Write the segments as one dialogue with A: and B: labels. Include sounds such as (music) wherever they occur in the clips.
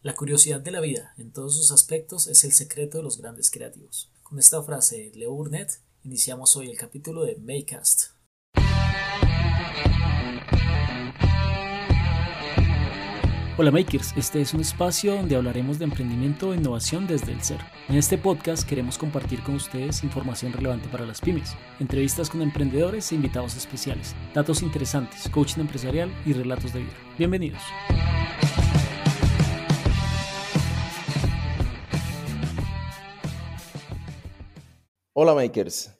A: La curiosidad de la vida en todos sus aspectos es el secreto de los grandes creativos. Con esta frase de Leo Burnett iniciamos hoy el capítulo de Maycast. Hola Makers, este es un espacio donde hablaremos de emprendimiento e innovación desde el ser. En este podcast queremos compartir con ustedes información relevante para las pymes, entrevistas con emprendedores e invitados especiales, datos interesantes, coaching empresarial y relatos de vida. Bienvenidos.
B: Hola Makers,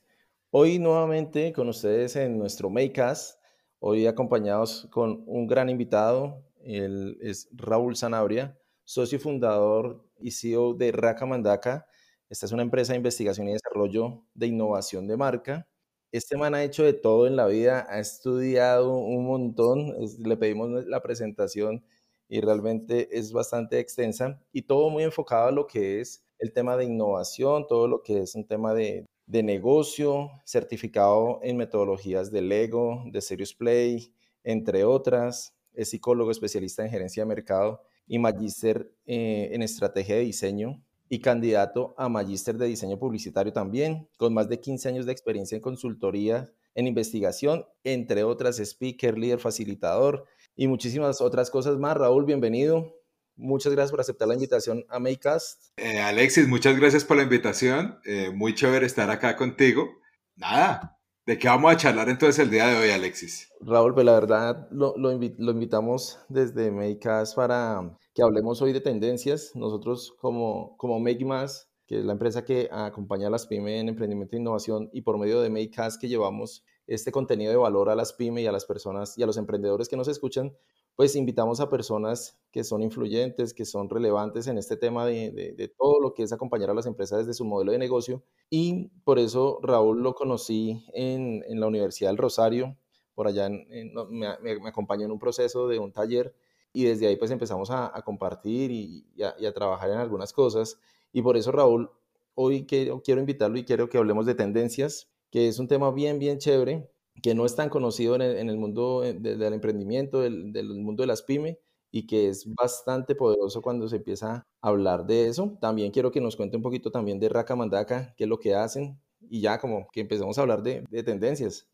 B: hoy nuevamente con ustedes en nuestro Makecast, hoy acompañados con un gran invitado, él es Raúl Sanabria, socio fundador y CEO de Raka Mandaka. Esta es una empresa de investigación y desarrollo de innovación de marca. Este man ha hecho de todo en la vida, ha estudiado un montón, le pedimos la presentación y realmente es bastante extensa y todo muy enfocado a lo que es el tema de innovación, todo lo que es un tema de, negocio, certificado en metodologías de Lego, de Serious Play, entre otras. Es psicólogo especialista en gerencia de mercado y magíster eh, en estrategia de diseño y candidato a magíster de diseño publicitario también, con más de 15 años de experiencia en consultoría, en investigación, entre otras, speaker, líder, facilitador y muchísimas otras cosas más. Raúl, bienvenido. Muchas gracias por aceptar la invitación a Maycast.
C: Eh, Alexis, muchas gracias por la invitación. Eh, muy chévere estar acá contigo. Nada, ¿de qué vamos a charlar entonces el día de hoy, Alexis?
B: Raúl, pues la verdad lo, lo, invitamos desde Maycast para que hablemos hoy de tendencias. Nosotros como, como Make que es la empresa que acompaña a las pymes en emprendimiento e innovación, y por medio de Maycast que llevamos este contenido de valor a las pymes y a las personas y a los emprendedores que nos escuchan, pues invitamos a personas que son influyentes, que son relevantes en este tema de, todo lo que es acompañar a las empresas desde su modelo de negocio. Y por eso Raúl lo conocí en, la Universidad del Rosario, por allá me, acompañó en un proceso de un taller y desde ahí pues empezamos a, compartir y, a, trabajar en algunas cosas. Y por eso Raúl, hoy quiero, quiero invitarlo y quiero que hablemos de tendencias, que es un tema bien, bien chévere que no es tan conocido en el, mundo eh, del emprendimiento, del, mundo de las pymes, y que es bastante poderoso cuando se empieza a hablar de eso. También quiero que nos cuente un poquito también de Raka Mandaka, qué es lo que hacen, y ya como que empezamos a hablar de, de tendencias.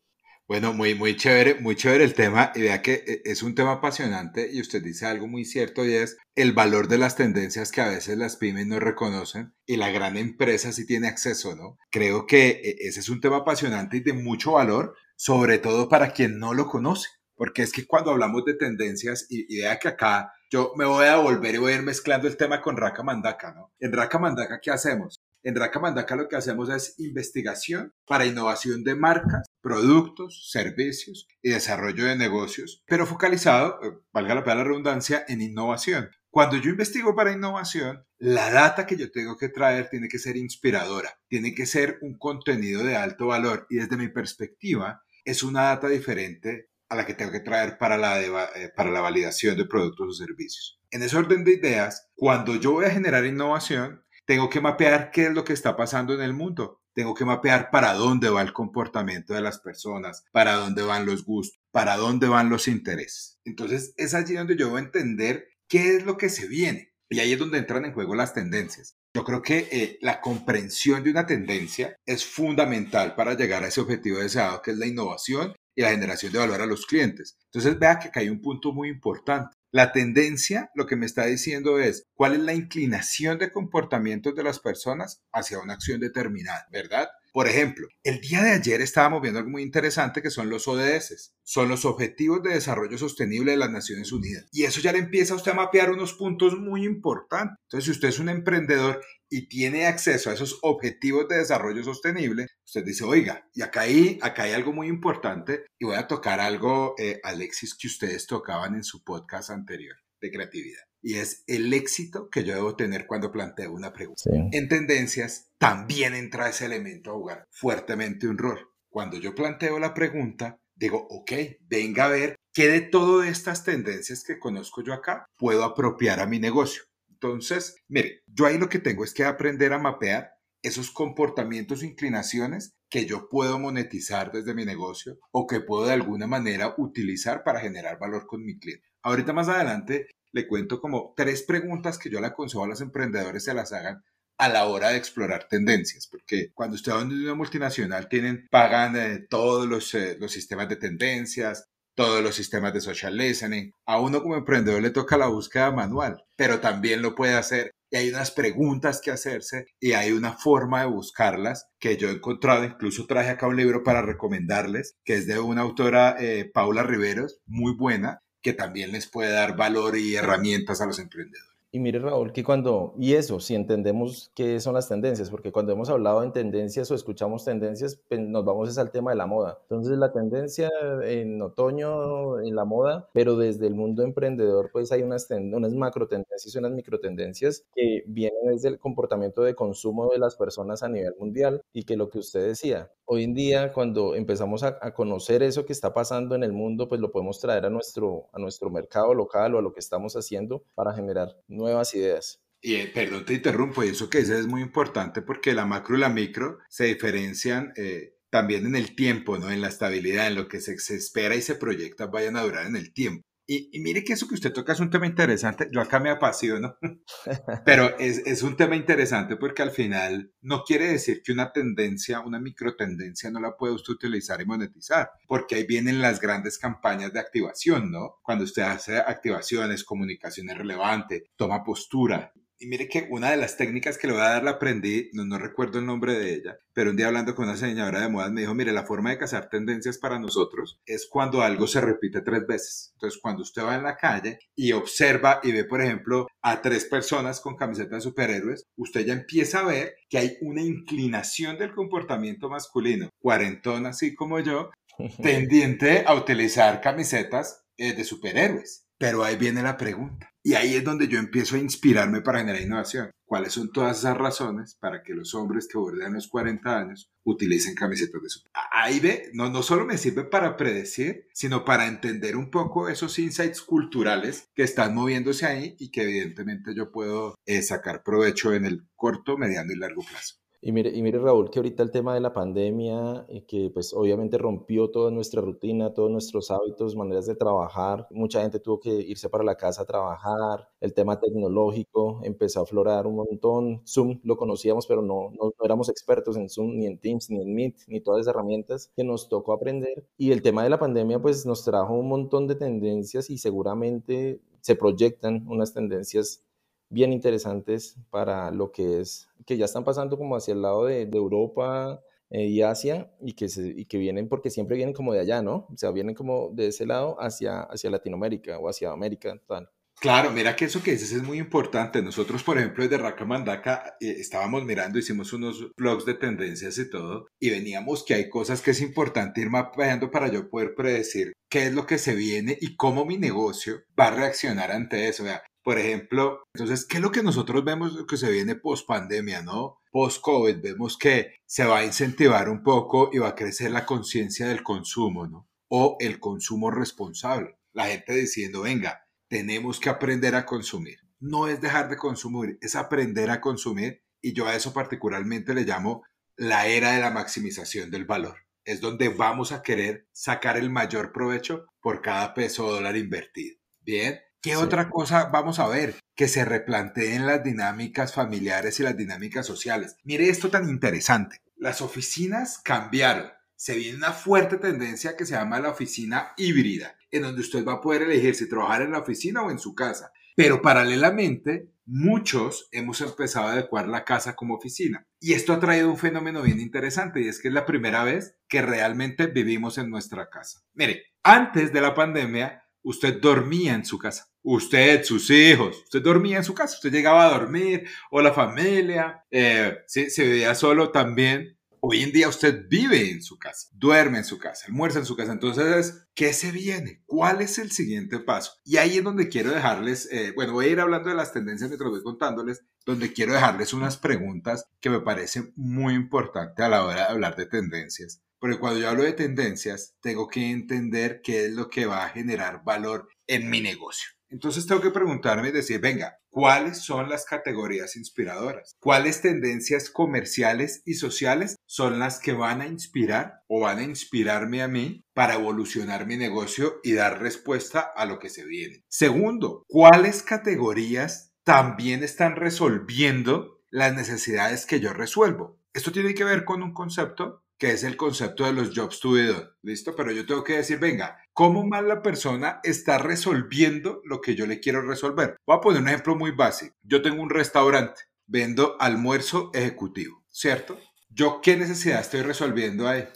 C: Bueno, muy, muy chévere, muy chévere el tema. Y vea que eh, es un tema apasionante y usted dice algo muy cierto y es el valor de las tendencias que a veces las pymes no reconocen y la gran empresa sí tiene acceso, ¿no? Creo que eh, ese es un tema apasionante y de mucho valor sobre todo para quien no lo conoce, porque es que cuando hablamos de tendencias, y, vea que acá yo me voy a volver y voy a ir mezclando el tema con Raka Mandaka, ¿no? En Raka Mandaka, ¿qué hacemos? En Raka Mandaka lo que hacemos es investigación para innovación de marcas, productos, servicios y desarrollo de negocios, pero focalizado, eh, valga la pena la redundancia, en innovación. Cuando yo investigo para innovación, la data que yo tengo que traer tiene que ser inspiradora, tiene que ser un contenido de alto valor y desde mi perspectiva, es una data diferente a la que tengo que traer para la, eh, para la validación de productos o servicios. En ese orden de ideas, cuando yo voy a generar innovación, tengo que mapear qué es lo que está pasando en el mundo. Tengo que mapear para dónde va el comportamiento de las personas, para dónde van los gustos, para dónde van los intereses. Entonces es allí donde yo voy a entender qué es lo que se viene. Y ahí es donde entran en juego las tendencias. Yo creo que eh, la comprensión de una tendencia es fundamental para llegar a ese objetivo deseado, que es la innovación y la generación de valor a los clientes. Entonces, vea que acá hay un punto muy importante. La tendencia lo que me está diciendo es cuál es la inclinación de comportamientos de las personas hacia una acción determinada, ¿verdad? Por ejemplo, el día de ayer estábamos viendo algo muy interesante que son los ODS, son los Objetivos de Desarrollo Sostenible de las Naciones Unidas. Y eso ya le empieza a usted a mapear unos puntos muy importantes. Entonces, si usted es un emprendedor y tiene acceso a esos Objetivos de Desarrollo Sostenible, usted dice, oiga, y acá hay, acá hay algo muy importante y voy a tocar algo, eh, Alexis, que ustedes tocaban en su podcast anterior de creatividad y es el éxito que yo debo tener cuando planteo una pregunta. En tendencias también entra ese elemento a jugar fuertemente un rol. Cuando yo planteo la pregunta, digo, ok, venga a ver qué de todas estas tendencias que conozco yo acá puedo apropiar a mi negocio. Entonces, mire, yo ahí lo que tengo es que aprender a mapear esos comportamientos e inclinaciones que yo puedo monetizar desde mi negocio o que puedo de alguna manera utilizar para generar valor con mi cliente. Ahorita más adelante le cuento como tres preguntas que yo le aconsejo a los emprendedores se las hagan a la hora de explorar tendencias, porque cuando usted va en una multinacional tienen, pagan eh, todos los, eh, los sistemas de tendencias, todos los sistemas de social listening. A uno como emprendedor le toca la búsqueda manual, pero también lo puede hacer. Y hay unas preguntas que hacerse y hay una forma de buscarlas que yo he encontrado. Incluso traje acá un libro para recomendarles, que es de una autora, eh, Paula Riveros, muy buena, que también les puede dar valor y herramientas a los emprendedores.
B: Y mire, Raúl, que cuando, y eso, si entendemos qué son las tendencias, porque cuando hemos hablado en tendencias o escuchamos tendencias, pues, nos vamos al tema de la moda. Entonces, la tendencia en otoño, en la moda, pero desde el mundo emprendedor, pues hay unas, unas macro tendencias y unas micro tendencias que vienen desde el comportamiento de consumo de las personas a nivel mundial y que lo que usted decía, hoy en día, cuando empezamos a, a conocer eso que está pasando en el mundo, pues lo podemos traer a nuestro, a nuestro mercado local o a lo que estamos haciendo para generar nuevas ideas.
C: Y eh, perdón, te interrumpo, y eso que dices es muy importante porque la macro y la micro se diferencian eh, también en el tiempo, ¿no? En la estabilidad, en lo que se espera y se proyecta vayan a durar en el tiempo. Y, mire que eso que usted toca es un tema interesante. Yo acá me apasiono, (laughs) pero es, es, un tema interesante porque al final no quiere decir que una tendencia, una micro tendencia no la puede usted utilizar y monetizar, porque ahí vienen las grandes campañas de activación, ¿no? Cuando usted hace activaciones, comunicaciones relevante, toma postura, y mire que una de las técnicas que le voy a dar la aprendí, no, no recuerdo el nombre de ella, pero un día hablando con una diseñadora de modas me dijo, mire, la forma de cazar tendencias para nosotros es cuando algo se repite tres veces. Entonces, cuando usted va en la calle y observa y ve, por ejemplo, a tres personas con camisetas de superhéroes, usted ya empieza a ver que hay una inclinación del comportamiento masculino, cuarentón así como yo, (laughs) tendiente a utilizar camisetas eh, de superhéroes. Pero ahí viene la pregunta. Y ahí es donde yo empiezo a inspirarme para generar innovación. ¿Cuáles son todas esas razones para que los hombres que bordean los 40 años utilicen camisetas de super? Ahí ve, no, no solo me sirve para predecir, sino para entender un poco esos insights culturales que están moviéndose ahí y que evidentemente yo puedo eh, sacar provecho en el corto, mediano y largo plazo.
B: Y mire, y mire Raúl, que ahorita el tema de la pandemia, eh, que pues obviamente rompió toda nuestra rutina, todos nuestros hábitos, maneras de trabajar, mucha gente tuvo que irse para la casa a trabajar, el tema tecnológico empezó a aflorar un montón, Zoom lo conocíamos, pero no, no, éramos expertos en Zoom, ni en Teams, ni en Meet, ni todas esas herramientas que nos tocó aprender. Y el tema de la pandemia pues nos trajo un montón de tendencias y seguramente se proyectan unas tendencias bien interesantes para lo que es, que ya están pasando como hacia el lado de, Europa eh, y Asia y que, se, y que vienen, porque siempre vienen como de allá, ¿no? O sea, vienen como de ese lado hacia, hacia Latinoamérica o hacia América. Tal.
C: Claro, mira que eso que dices es muy importante. Nosotros, por ejemplo, desde Rakamandaca eh, estábamos mirando, hicimos unos blogs de tendencias y todo, y veníamos que hay cosas que es importante ir mapeando para yo poder predecir qué es lo que se viene y cómo mi negocio va a reaccionar ante eso. Vea, por ejemplo, entonces, ¿qué es lo que nosotros vemos que se viene post pandemia, no? Post COVID, vemos que se va a incentivar un poco y va a crecer la conciencia del consumo, ¿no? O el consumo responsable. La gente diciendo, venga, tenemos que aprender a consumir. No es dejar de consumir, es aprender a consumir. Y yo a eso particularmente le llamo la era de la maximización del valor. Es donde vamos a querer sacar el mayor provecho por cada peso o dólar invertido. Bien, ¿Qué otra cosa vamos a ver? Que se replanteen las dinámicas familiares y las dinámicas sociales. Mire esto tan interesante. Las oficinas cambiaron. Se viene una fuerte tendencia que se llama la oficina híbrida, en donde usted va a poder elegir si trabajar en la oficina o en su casa. Pero paralelamente, muchos hemos empezado a adecuar la casa como oficina. Y esto ha traído un fenómeno bien interesante y es que es la primera vez que realmente vivimos en nuestra casa. Mire, antes de la pandemia, usted dormía en su casa. Usted, sus hijos, usted dormía en su casa, usted llegaba a dormir, o la familia, eh, se veía solo también. Hoy en día usted vive en su casa, duerme en su casa, almuerza en su casa. Entonces, ¿qué se viene? ¿Cuál es el siguiente paso? Y ahí es donde quiero dejarles, eh, bueno, voy a ir hablando de las tendencias lo voy contándoles, donde quiero dejarles unas preguntas que me parecen muy importantes a la hora de hablar de tendencias. Porque cuando yo hablo de tendencias, tengo que entender qué es lo que va a generar valor en mi negocio. Entonces tengo que preguntarme y decir, venga, ¿cuáles son las categorías inspiradoras? ¿Cuáles tendencias comerciales y sociales son las que van a inspirar o van a inspirarme a mí para evolucionar mi negocio y dar respuesta a lo que se viene? Segundo, ¿cuáles categorías también están resolviendo las necesidades que yo resuelvo? Esto tiene que ver con un concepto que es el concepto de los jobs to be done. ¿Listo? Pero yo tengo que decir, venga, ¿cómo más la persona está resolviendo lo que yo le quiero resolver? Voy a poner un ejemplo muy básico. Yo tengo un restaurante, vendo almuerzo ejecutivo, ¿cierto? ¿Yo qué necesidad estoy resolviendo ahí?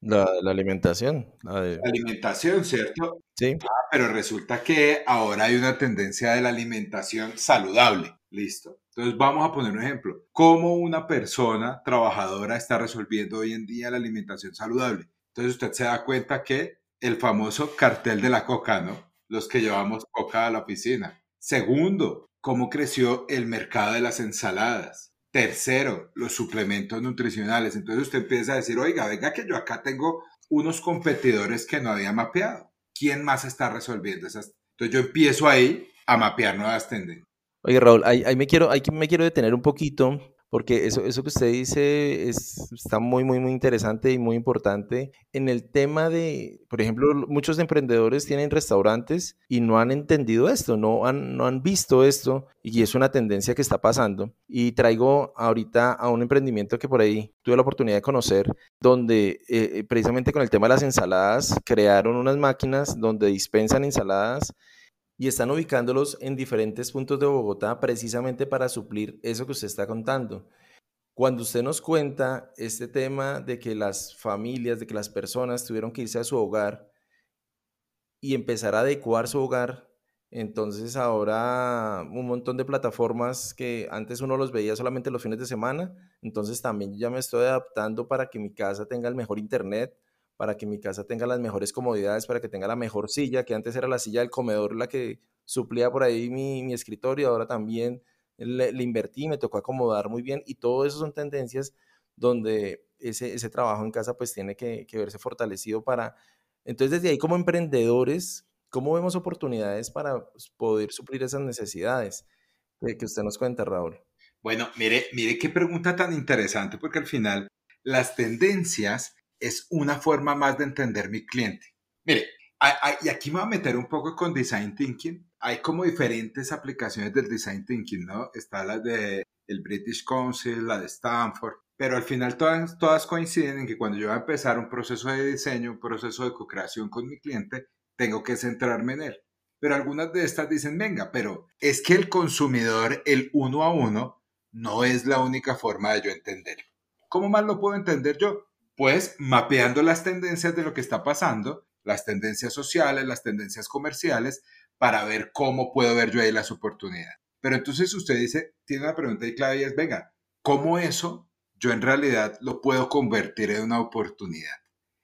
B: La, la alimentación. La,
C: de... alimentación, ¿cierto?
B: Sí.
C: Ah, pero resulta que ahora hay una tendencia de la alimentación saludable. ¿Listo? Entonces vamos a poner un ejemplo. ¿Cómo una persona trabajadora está resolviendo hoy en día la alimentación saludable? Entonces usted se da cuenta que el famoso cartel de la coca, ¿no? Los que llevamos coca a la oficina. Segundo, cómo creció el mercado de las ensaladas. Tercero, los suplementos nutricionales. Entonces usted empieza a decir, oiga, venga que yo acá tengo unos competidores que no había mapeado. ¿Quién más está resolviendo esas? Entonces yo empiezo ahí a mapear nuevas tendencias.
B: Oye, Raúl, ahí, me, quiero, ahí me quiero detener un poquito, porque eso, eso que usted dice es, está muy, muy, muy interesante y muy importante. En el tema de, por ejemplo, muchos emprendedores tienen restaurantes y no han entendido esto, no han, no han visto esto, y es una tendencia que está pasando. Y traigo ahorita a un emprendimiento que por ahí tuve la oportunidad de conocer, donde eh, precisamente con el tema de las ensaladas, crearon unas máquinas donde dispensan ensaladas y están ubicándolos en diferentes puntos de Bogotá precisamente para suplir eso que usted está contando. Cuando usted nos cuenta este tema de que las familias, de que las personas tuvieron que irse a su hogar y empezar a adecuar su hogar, entonces ahora un montón de plataformas que antes uno los veía solamente los fines de semana, entonces también ya me estoy adaptando para que mi casa tenga el mejor internet, para que mi casa tenga las mejores comodidades, para que tenga la mejor silla, que antes era la silla del comedor la que suplía por ahí mi, escritorio, ahora también le, invertí, me tocó acomodar muy bien y todo eso son tendencias donde ese, ese trabajo en casa pues tiene que, verse fortalecido para... Entonces desde ahí como emprendedores, ¿cómo vemos oportunidades para pues, poder suplir esas necesidades que, que usted nos cuenta, Raúl?
C: Bueno, mire, mire qué pregunta tan interesante, porque al final las tendencias es una forma más de entender mi cliente. Mire, y aquí me voy a meter un poco con Design Thinking. Hay como diferentes aplicaciones del Design Thinking, ¿no? Está la de el British Council, la de Stanford, pero al final todas, todas coinciden en que cuando yo voy a empezar un proceso de diseño, un proceso de co-creación con mi cliente, tengo que centrarme en él. Pero algunas de estas dicen, venga, pero es que el consumidor, el uno a uno, no es la única forma de yo entenderlo. ¿Cómo más lo puedo entender yo? Pues mapeando las tendencias de lo que está pasando, las tendencias sociales, las tendencias comerciales, para ver cómo puedo ver yo ahí las oportunidades. Pero entonces usted dice, tiene una pregunta y clave y es, venga, ¿cómo eso yo en realidad lo puedo convertir en una oportunidad?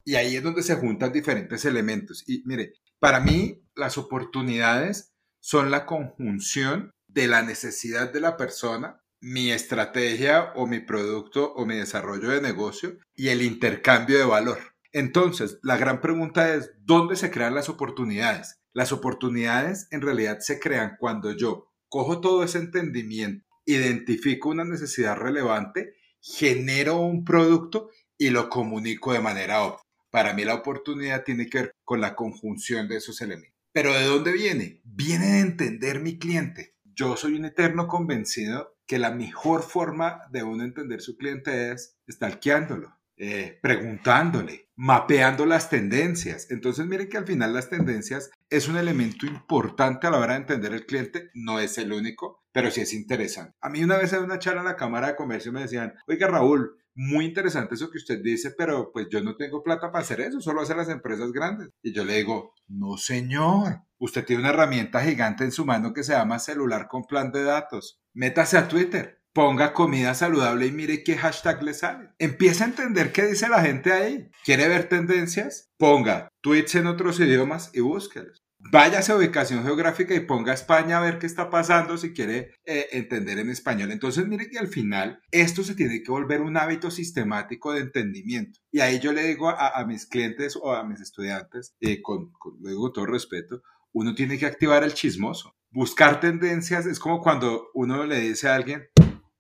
C: Y ahí es donde se juntan diferentes elementos. Y mire, para mí las oportunidades son la conjunción de la necesidad de la persona mi estrategia o mi producto o mi desarrollo de negocio y el intercambio de valor. Entonces, la gran pregunta es, ¿dónde se crean las oportunidades? Las oportunidades en realidad se crean cuando yo cojo todo ese entendimiento, identifico una necesidad relevante, genero un producto y lo comunico de manera óptima. Para mí la oportunidad tiene que ver con la conjunción de esos elementos. Pero ¿de dónde viene? Viene de entender mi cliente. Yo soy un eterno convencido que la mejor forma de uno entender su cliente es stalkeándolo, eh, preguntándole, mapeando las tendencias. Entonces miren que al final las tendencias es un elemento importante a la hora de entender el cliente, no es el único, pero sí es interesante. A mí una vez en una charla en la Cámara de Comercio me decían, oiga Raúl, muy interesante eso que usted dice, pero pues yo no tengo plata para hacer eso, solo hacen las empresas grandes. Y yo le digo, no señor, usted tiene una herramienta gigante en su mano que se llama celular con plan de datos métase a Twitter, ponga comida saludable y mire qué hashtag le sale. Empieza a entender qué dice la gente ahí. ¿Quiere ver tendencias? Ponga tweets en otros idiomas y búsquelos. Váyase a ubicación geográfica y ponga España a ver qué está pasando si quiere eh, entender en español. Entonces, mire que al final esto se tiene que volver un hábito sistemático de entendimiento. Y ahí yo le digo a, mis clientes o a mis estudiantes, eh, con, con, todo respeto, uno tiene que activar el chismoso. Buscar tendencias es como cuando uno le dice a alguien,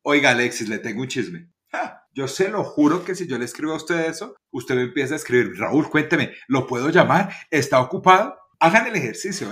C: oiga Alexis, le tengo un chisme. yo se lo juro que si yo le escribo a usted eso, usted me empieza a escribir, Raúl, cuénteme, ¿lo puedo llamar? ¿Está ocupado? Hagan el ejercicio,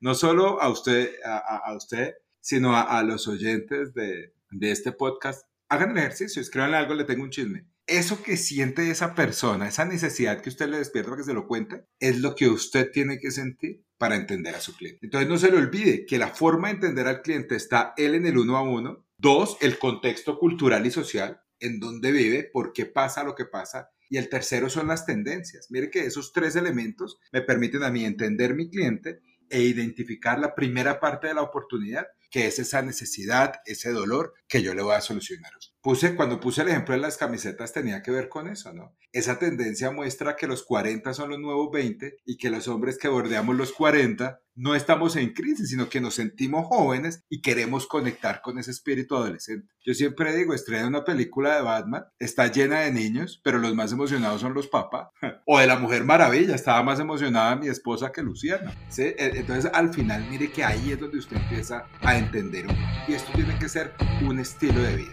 C: no solo a usted, a, usted sino a, los oyentes de, de este podcast. Hagan el ejercicio, escríbanle algo, le tengo un chisme eso que siente esa persona, esa necesidad que usted le despierta para que se lo cuente, es lo que usted tiene que sentir para entender a su cliente. Entonces no se le olvide que la forma de entender al cliente está él en el uno a uno, dos, el contexto cultural y social, en dónde vive, por qué pasa lo que pasa, y el tercero son las tendencias. Mire que esos tres elementos me permiten a mí entender mi cliente e identificar la primera parte de la oportunidad, que es esa necesidad, ese dolor que yo le voy a solucionar. Puse, cuando puse el ejemplo de las camisetas tenía que ver con eso, ¿no? Esa tendencia muestra que los 40 son los nuevos 20 y que los hombres que bordeamos los 40 no estamos en crisis, sino que nos sentimos jóvenes y queremos conectar con ese espíritu adolescente. Yo siempre digo, estrena una película de Batman, está llena de niños, pero los más emocionados son los papás. (laughs) O de la Mujer Maravilla, estaba más emocionada mi esposa que Luciana. E, entonces, al final, mire que ahí es donde usted empieza a entender. Y esto tiene que ser un estilo de vida.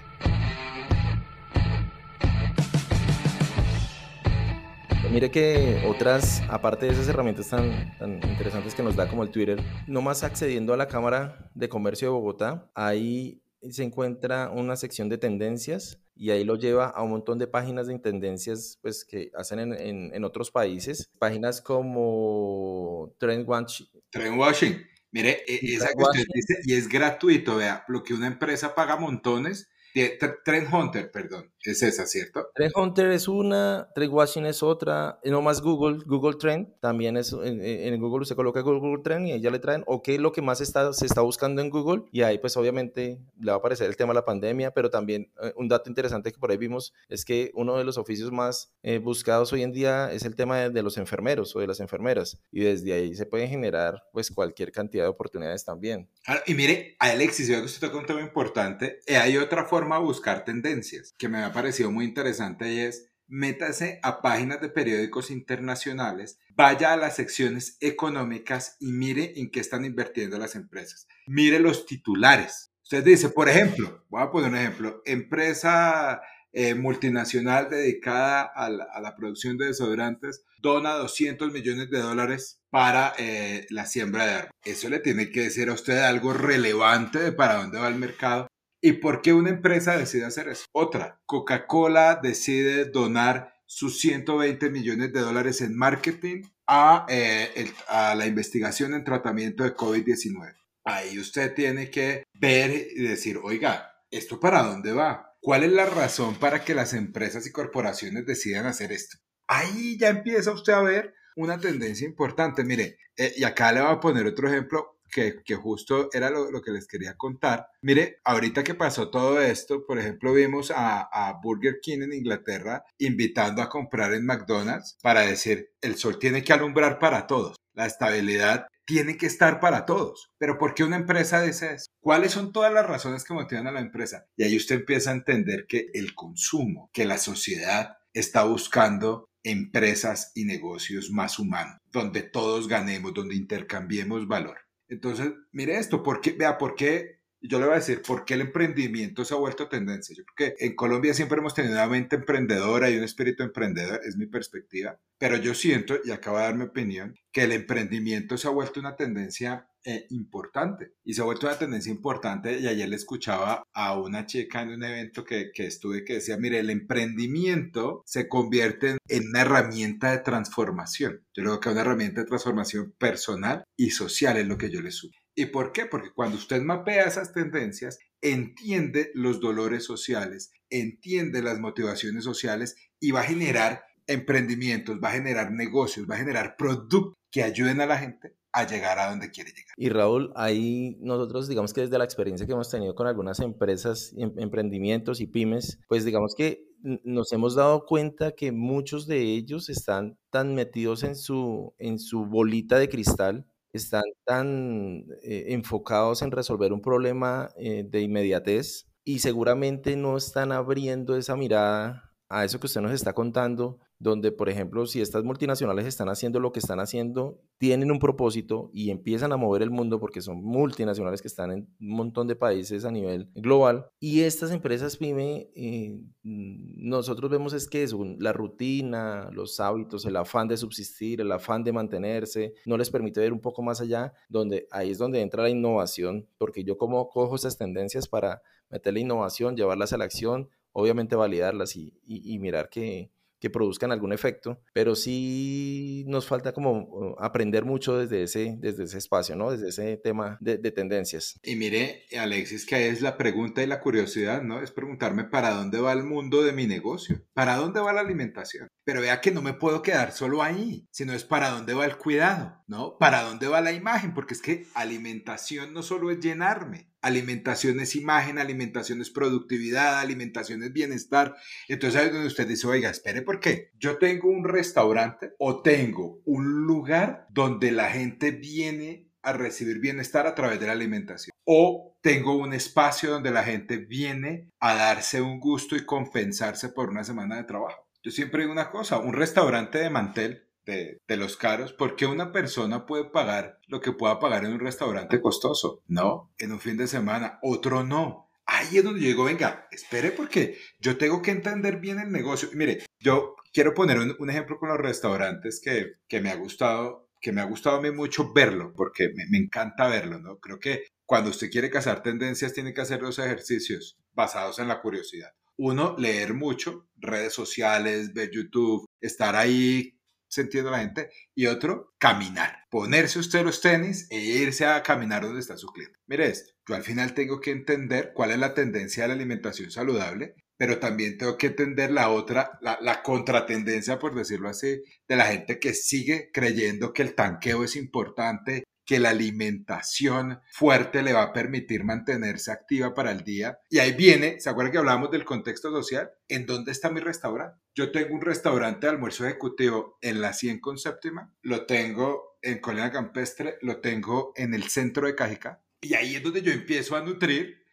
B: Mire que otras, aparte de esas herramientas tan, tan, interesantes que nos da como el Twitter, nomás accediendo a la Cámara de Comercio de Bogotá, ahí se encuentra una sección de tendencias y ahí lo lleva a un montón de páginas de tendencias pues, que hacen en, en, otros países. Páginas como Trendwatch.
C: Trendwatching. Mire, e, esa que usted dice, y es gratuito, vea, lo que una empresa paga montones Trend Hunter, perdón, es esa, ¿cierto?
B: Trend Hunter es una, Trend Watching es otra, no más Google, Google Trend, también es, en, Google usted coloca Google Trend y ahí ya le traen, o qué es lo que más está, se está buscando en Google, y ahí pues obviamente le va a aparecer el tema de la pandemia, pero también eh, un dato interesante que por ahí vimos es que uno de los oficios más eh, buscados hoy en día es el tema de, los enfermeros o de las enfermeras, y desde ahí se pueden generar pues cualquier cantidad de oportunidades también.
C: y mire, Alexis, veo que usted toca un tema importante, y hay otra forma a buscar tendencias, que me parecido muy interesante y es métase a páginas de periódicos internacionales, vaya a las secciones económicas y mire en qué están invirtiendo las empresas. Mire los titulares. Usted dice, por ejemplo, voy a poner un ejemplo, empresa eh, multinacional dedicada a la, producción de desodorantes dona 200 millones de dólares para eh, la siembra de árboles. Eso le tiene que decir a usted algo relevante de para dónde va el mercado ¿Y por qué una empresa decide hacer eso? Otra, Coca-Cola decide donar sus 120 millones de dólares en marketing a, eh, a la investigación en tratamiento de COVID-19. Ahí usted tiene que ver y decir, oiga, ¿esto para dónde va? ¿Cuál es la razón para que las empresas y corporaciones decidan hacer esto? Ahí ya empieza usted a ver una tendencia importante. Mire, eh, y acá le voy a poner otro ejemplo que, justo era lo, que les quería contar. Mire, ahorita que pasó todo esto, por ejemplo, vimos a, Burger King en Inglaterra invitando a comprar en McDonald's para decir, el sol tiene que alumbrar para todos, la estabilidad tiene que estar para todos. Pero ¿por qué una empresa dice eso? ¿Cuáles son todas las razones que motivan a la empresa? Y ahí usted empieza a entender que el consumo, que la sociedad está buscando empresas y negocios más humanos, donde todos ganemos, donde intercambiemos valor. Entonces, mire esto, porque, vea, ¿por qué? Yo le voy a decir, ¿por qué el emprendimiento se ha vuelto tendencia? Yo creo que en Colombia siempre hemos tenido una mente emprendedora y un espíritu emprendedor, es mi perspectiva, pero yo siento, y acabo de dar mi opinión, que el emprendimiento se ha vuelto una tendencia eh, importante y se ha vuelto una tendencia importante y ayer le escuchaba a una chica en un evento que, que estuve que decía, mire, el emprendimiento se convierte en una herramienta de transformación. Yo creo que es una herramienta de transformación personal y social es lo que yo le subo. ¿Y por qué? Porque cuando usted mapea esas tendencias, entiende los dolores sociales, entiende las motivaciones sociales y va a generar emprendimientos, va a generar negocios, va a generar productos que ayuden a la gente a llegar a donde quiere llegar.
B: Y Raúl, ahí nosotros digamos que desde la experiencia que hemos tenido con algunas empresas, em, emprendimientos y pymes, pues digamos que nos hemos dado cuenta que muchos de ellos están tan metidos en su, en su bolita de cristal, están tan eh, enfocados en resolver un problema eh, de inmediatez y seguramente no están abriendo esa mirada a eso que usted nos está contando, donde, por ejemplo, si estas multinacionales están haciendo lo que están haciendo, tienen un propósito y empiezan a mover el mundo porque son multinacionales que están en un montón de países a nivel global. Y estas empresas PYME, eh, nosotros vemos es que es la rutina, los hábitos, el afán de subsistir, el afán de mantenerse, no les permite ver un poco más allá, donde ahí es donde entra la innovación, porque yo como cojo esas tendencias para meter la innovación, llevarlas a la acción, obviamente validarlas y, mirar que, que produzcan algún efecto, pero sí nos falta como uh, aprender mucho desde ese, desde ese espacio, ¿no? Desde ese tema de, de, tendencias.
C: Y mire, Alexis, que es la pregunta y la curiosidad, ¿no? Es preguntarme para dónde va el mundo de mi negocio, para dónde va la alimentación. Pero vea que no me puedo quedar solo ahí, sino es para dónde va el cuidado, ¿no? Para dónde va la imagen, porque es que alimentación no solo es llenarme, alimentación es imagen, alimentación es productividad, alimentación es bienestar. Entonces ahí es donde usted dice, oiga, espere, ¿por qué? Yo tengo un restaurante o tengo un lugar donde la gente viene a recibir bienestar a través de la alimentación. O tengo un espacio donde la gente viene a darse un gusto y compensarse por una semana de trabajo. Yo siempre digo una cosa, un restaurante de mantel de, los caros, ¿por qué una persona puede pagar lo que pueda pagar en un restaurante costoso? No, en un fin de semana, otro no. Ahí es donde yo digo, venga, espere porque yo tengo que entender bien el negocio. mire, yo quiero poner un, ejemplo con los restaurantes que, que, me ha gustado, que me ha gustado a mí mucho verlo, porque me, me encanta verlo, ¿no? Creo que cuando usted quiere cazar tendencias tiene que hacer los ejercicios basados en la curiosidad uno, leer mucho, redes sociales, ver YouTube, estar ahí sintiendo la gente, y otro, caminar, ponerse usted los tenis e irse a caminar donde está su cliente. Mire esto, yo al final tengo que entender cuál es la tendencia de la alimentación saludable, pero también tengo que entender la otra, la, la contratendencia, por decirlo así, de la gente que sigue creyendo que el tanqueo es importante, que la alimentación fuerte le va a permitir mantenerse activa para el día. Y ahí viene, ¿se acuerdan que hablamos del contexto social? ¿En dónde está mi restaurante? Yo tengo un restaurante de almuerzo ejecutivo en la 100 con séptima, lo tengo en Colina Campestre, lo tengo en el centro de Cajica. Y ahí es donde yo empiezo a nutrir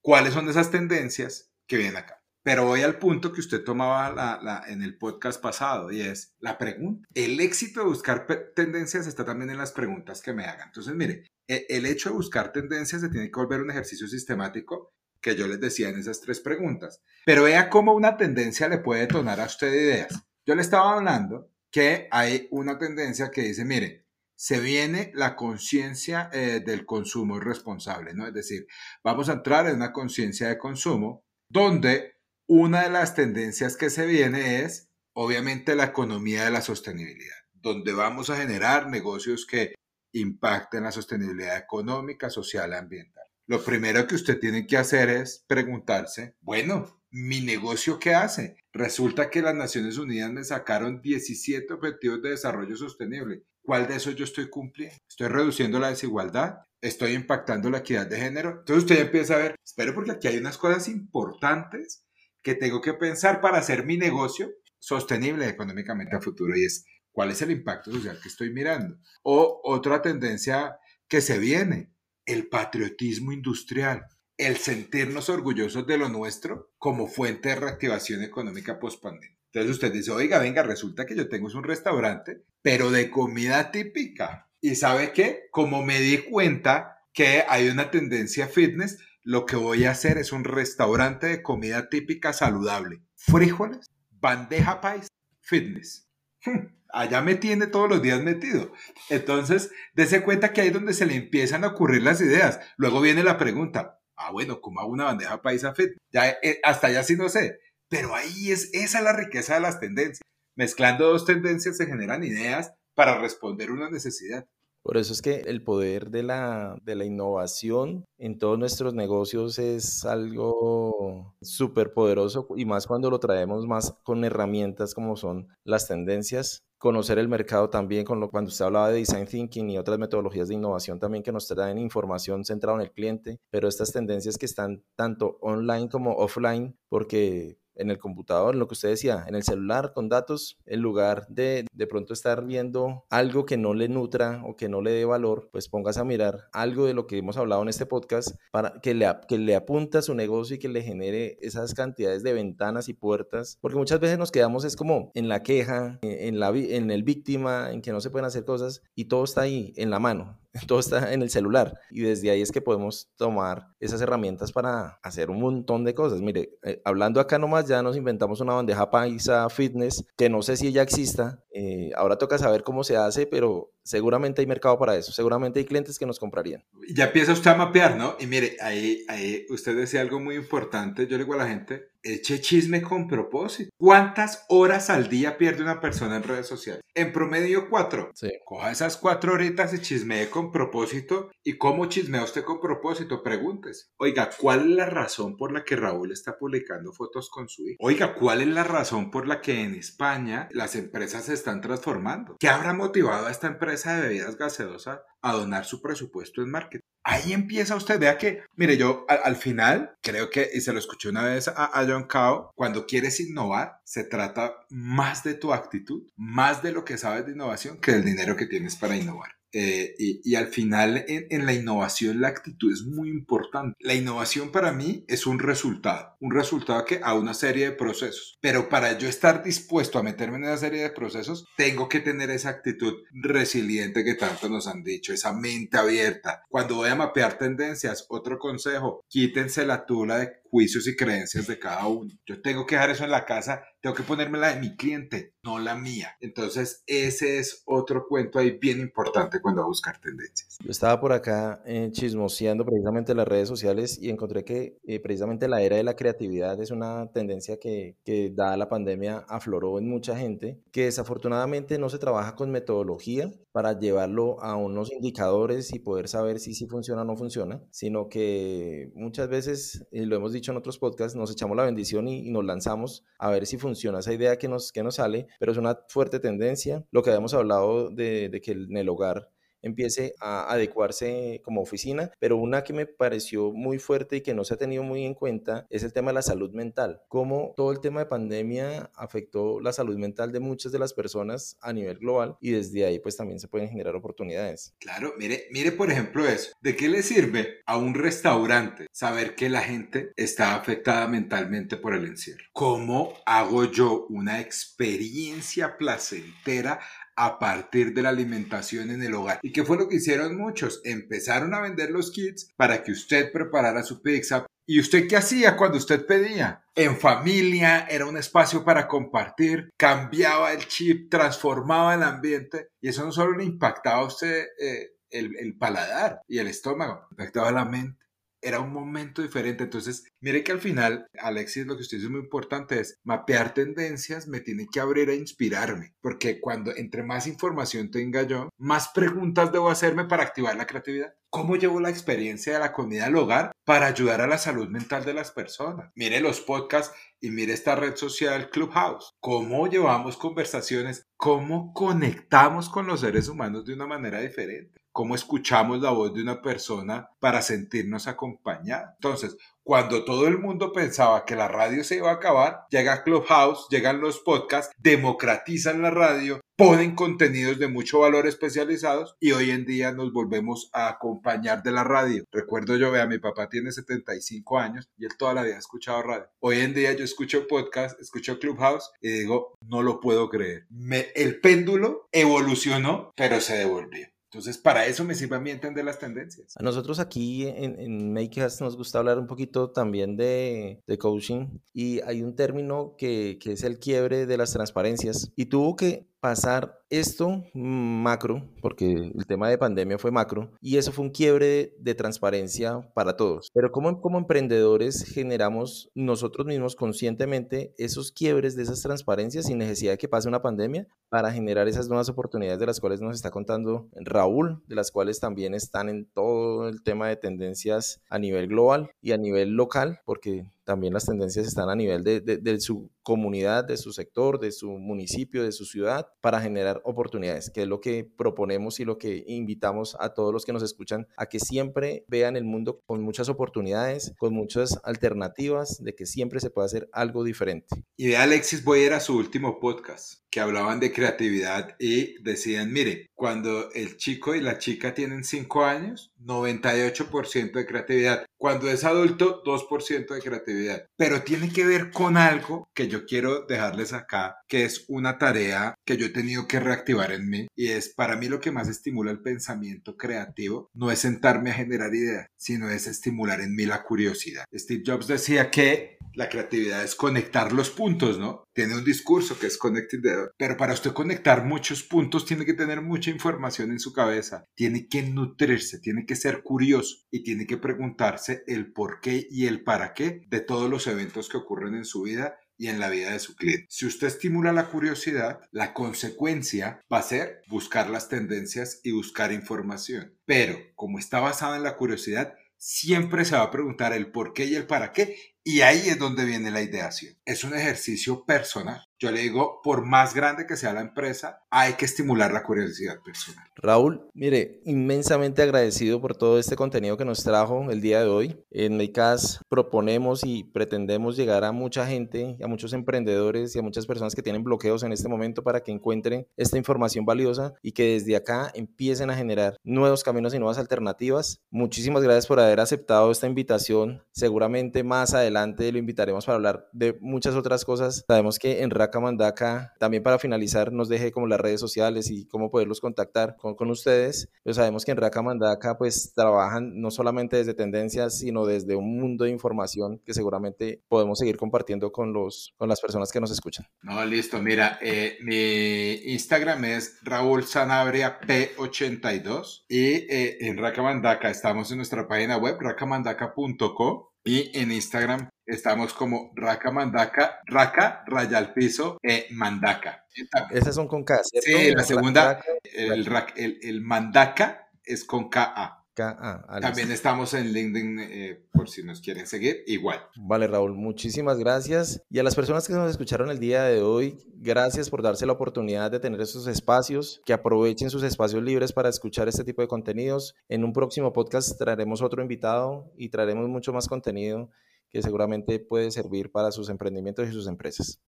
C: cuáles son esas tendencias que vienen acá. Pero voy al punto que usted tomaba la, en el podcast pasado y es la pregunta. El éxito de buscar tendencias está también en las preguntas que me hagan. Entonces, mire, e, el hecho de buscar tendencias se tiene que volver un ejercicio sistemático que yo les decía en esas tres preguntas. Pero vea cómo una tendencia le puede detonar a usted ideas. Yo le estaba hablando que hay una tendencia que dice, mire, se viene la conciencia eh, del consumo responsable, ¿no? Es decir, vamos a entrar en una conciencia de consumo donde una de las tendencias que se viene es, obviamente, la economía de la sostenibilidad, donde vamos a generar negocios que impacten la sostenibilidad económica, social y ambiental. Lo primero que usted tiene que hacer es preguntarse, bueno, ¿mi negocio qué hace? Resulta que las Naciones Unidas me sacaron 17 objetivos de desarrollo sostenible. ¿Cuál de esos yo estoy cumpliendo? ¿Estoy reduciendo la desigualdad? ¿Estoy impactando la equidad de género? Entonces usted empieza a ver, espero porque aquí hay unas cosas importantes que tengo que pensar para hacer mi negocio sostenible económicamente a futuro y es cuál es el impacto social que estoy mirando. O otra tendencia que se viene, el patriotismo industrial, el sentirnos orgullosos de lo nuestro como fuente de reactivación económica post-pandemia. Entonces usted dice, oiga, venga, resulta que yo tengo un restaurante, pero de comida típica. ¿Y sabe qué? Como me di cuenta que hay una tendencia fitness, lo que voy a hacer es un restaurante de comida típica saludable. Frijoles, bandeja país, fitness. Hmm, allá me tiene todos los días metido. Entonces, dése cuenta que ahí es donde se le empiezan a ocurrir las ideas. Luego viene la pregunta, ah, bueno, ¿cómo hago una bandeja paisa fitness? Ya, eh, hasta allá sí no sé. Pero ahí es, esa es la riqueza de las tendencias. Mezclando dos tendencias se generan ideas para responder una necesidad.
B: Por eso es que el poder de la, de la innovación en todos nuestros negocios es algo súper poderoso y más cuando lo traemos más con herramientas como son las tendencias, conocer el mercado también, con lo, cuando usted hablaba de design thinking y otras metodologías de innovación también que nos traen información centrada en el cliente, pero estas tendencias que están tanto online como offline, porque en el computador, lo que usted decía, en el celular con datos, en lugar de de pronto estar viendo algo que no le nutra o que no le dé valor, pues pongas a mirar algo de lo que hemos hablado en este podcast para que le, que le apunte a su negocio y que le genere esas cantidades de ventanas y puertas, porque muchas veces nos quedamos es como en la queja, en, la, en el víctima, en que no se pueden hacer cosas y todo está ahí en la mano. (laughs) todo está en el celular y desde ahí es que podemos tomar esas herramientas para hacer un montón de cosas. Mire, eh, hablando acá nomás ya nos inventamos una bandeja paisa fitness que no sé si ya exista, eh, ahora toca saber cómo se hace, pero seguramente hay mercado para eso, seguramente hay clientes que nos comprarían.
C: Ya empieza usted a mapear, ¿no? Y mire, ahí, ahí usted decía algo muy importante, yo le digo a la gente, eche chisme con propósito. ¿Cuántas horas al día pierde una persona en redes sociales? En promedio cuatro.
B: Sí.
C: Coja esas cuatro horitas y chismee con propósito. ¿Y cómo chismea usted con propósito? Pregúntese. Oiga, ¿cuál es la razón por la que Raúl está publicando fotos con su hijo? Oiga, ¿cuál es la razón por la que en España las empresas se están transformando? ¿Qué habrá motivado a esta empresa de bebidas gaseosas a donar su presupuesto en marketing? ahí empieza usted, vea que, mire, yo al, final creo que, y se lo escuché una vez a, a, John Cao, cuando quieres innovar, se trata más de tu actitud, más de lo que sabes de innovación que del dinero que tienes para innovar. Eh, y, al final en, la innovación la actitud es muy importante. La innovación para mí es un resultado, un resultado que a una serie de procesos. Pero para yo estar dispuesto a meterme en esa serie de procesos, tengo que tener esa actitud resiliente que tanto nos han dicho, esa mente abierta. Cuando voy a mapear tendencias, otro consejo, quítense la tula de juicios y creencias de cada uno. Yo tengo que dejar eso en la casa, tengo que ponerme la de mi cliente, no la mía. Entonces, ese es otro cuento ahí bien importante cuando va a buscar tendencias.
B: Yo estaba por acá eh, chismoseando precisamente las redes sociales y encontré que eh, precisamente la era de la creatividad es una tendencia que, que, dada la pandemia, afloró en mucha gente, que desafortunadamente no se trabaja con metodología para llevarlo a unos indicadores y poder saber si sí funciona o no funciona, sino que muchas veces, y lo hemos dicho, en otros podcasts, nos echamos la bendición y, nos lanzamos a ver si funciona esa idea que nos, que nos sale, pero es una fuerte tendencia. Lo que habíamos hablado de, de que en el hogar empiece a adecuarse como oficina, pero una que me pareció muy fuerte y que no se ha tenido muy en cuenta es el tema de la salud mental, cómo todo el tema de pandemia afectó la salud mental de muchas de las personas a nivel global y desde ahí pues también se pueden generar oportunidades.
C: Claro, mire, mire por ejemplo eso, ¿de qué le sirve a un restaurante saber que la gente está afectada mentalmente por el encierro? ¿Cómo hago yo una experiencia placentera a partir de la alimentación en el hogar. ¿Y qué fue lo que hicieron muchos? Empezaron a vender los kits para que usted preparara su pizza. ¿Y usted qué hacía cuando usted pedía? En familia, era un espacio para compartir, cambiaba el chip, transformaba el ambiente y eso no solo le impactaba a usted eh, el, el paladar y el estómago, impactaba la mente era un momento diferente. Entonces, mire que al final, Alexis, lo que usted dice es muy importante es mapear tendencias, me tiene que abrir a inspirarme, porque cuando entre más información tenga yo, más preguntas debo hacerme para activar la creatividad. ¿Cómo llevo la experiencia de la comida al hogar para ayudar a la salud mental de las personas? Mire los podcasts y mire esta red social Clubhouse. ¿Cómo llevamos conversaciones? ¿Cómo conectamos con los seres humanos de una manera diferente? Cómo escuchamos la voz de una persona para sentirnos acompañados. Entonces, cuando todo el mundo pensaba que la radio se iba a acabar, llega Clubhouse, llegan los podcasts, democratizan la radio, ponen contenidos de mucho valor especializados y hoy en día nos volvemos a acompañar de la radio. Recuerdo yo, vea, mi papá tiene 75 años y él toda la vida ha escuchado radio. Hoy en día yo escucho podcast, escucho Clubhouse y digo, no lo puedo creer. Me, el péndulo evolucionó, pero se devolvió. Entonces, para eso me sirve a mí entender las tendencias.
B: A nosotros aquí en, en Makecast nos gusta hablar un poquito también de, de coaching y hay un término que, que, es el quiebre de las transparencias y tuvo que pasar esto macro, porque el tema de pandemia fue macro, y eso fue un quiebre de transparencia para todos. Pero como, como emprendedores generamos nosotros mismos conscientemente esos quiebres de esas transparencias sin necesidad de que pase una pandemia para generar esas nuevas oportunidades de las cuales nos está contando Raúl, de las cuales también están en todo el tema de tendencias a nivel global y a nivel local, porque también las tendencias están a nivel de, de, su comunidad, de su sector, de su municipio, de su ciudad, para generar oportunidades, que es lo que proponemos y lo que invitamos a todos los que nos escuchan a que siempre vean el mundo con muchas oportunidades, con muchas alternativas, de que siempre se puede hacer algo diferente.
C: Y de Alexis ir a su último podcast que hablaban de creatividad y decían, mire, cuando el chico y la chica tienen 5 años, 98% de creatividad. Cuando es adulto, 2% de creatividad. Pero tiene que ver con algo que yo quiero dejarles acá, que es una tarea que yo he tenido que reactivar en mí. Y es para mí lo que más estimula el pensamiento creativo. No es sentarme a generar ideas, sino es estimular en mí la curiosidad. Steve Jobs decía que la creatividad es conectar los puntos, ¿no? Tiene un discurso que es connecting pero para usted conectar muchos puntos tiene que tener mucha información en su cabeza, tiene que nutrirse, tiene que ser curioso y tiene que preguntarse el por qué y el para qué de todos los eventos que ocurren en su vida y en la vida de su cliente. Si usted estimula la curiosidad, la consecuencia va a ser buscar las tendencias y buscar información. Pero como está basado en la curiosidad, siempre se va a preguntar el por qué y el para qué y ahí es donde viene la ideación. Es un ejercicio personal. Yo le digo, por más grande que sea la empresa, hay que estimular la curiosidad personal.
B: Raúl, mire, inmensamente agradecido por todo este contenido que nos trajo el día de hoy. En ICAS proponemos y pretendemos llegar a mucha gente, a muchos emprendedores y a muchas personas que tienen bloqueos en este momento para que encuentren esta información valiosa y que desde acá empiecen a generar nuevos caminos y nuevas alternativas. Muchísimas gracias por haber aceptado esta invitación. Seguramente más adelante lo invitaremos para hablar de muchas otras cosas. Sabemos que en Raka Mandaka, también para finalizar, nos deje como las redes sociales y cómo poderlos contactar con, con ustedes. Pero sabemos que en Raka Mandaka pues trabajan no solamente desde tendencias, sino desde un mundo de información que seguramente podemos seguir compartiendo con, los, con las personas que nos escuchan.
C: No, listo. Mira, eh, mi Instagram es Raúl Sanabria P82 y eh, en Raka Mandaka estamos en nuestra página web rakamandaka.co y en Instagram estamos como Raka Mandaka, Raka, raya al piso, e Mandaka.
B: Esas son con K,
C: ¿cierto? Sí, la segunda, el, el, el Mandaka es con KA. También estamos en LinkedIn eh, por si nos quieren seguir, igual.
B: Vale, Raúl, muchísimas gracias. Y a las personas que nos escucharon el día de hoy, gracias por darse la oportunidad de tener esos espacios, que aprovechen sus espacios libres para escuchar este tipo de contenidos. En un próximo podcast traeremos otro invitado y traeremos mucho más contenido que seguramente puede servir para sus emprendimientos y sus empresas.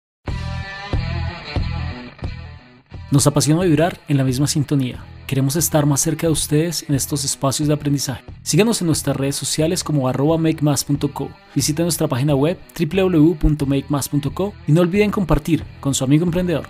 A: Nos apasiona vibrar en la misma sintonía. Queremos estar más cerca de ustedes en estos espacios de aprendizaje. Síganos en nuestras redes sociales como arroba makemas.co. Visita nuestra página web www.makemas.co y no olviden compartir con su amigo emprendedor.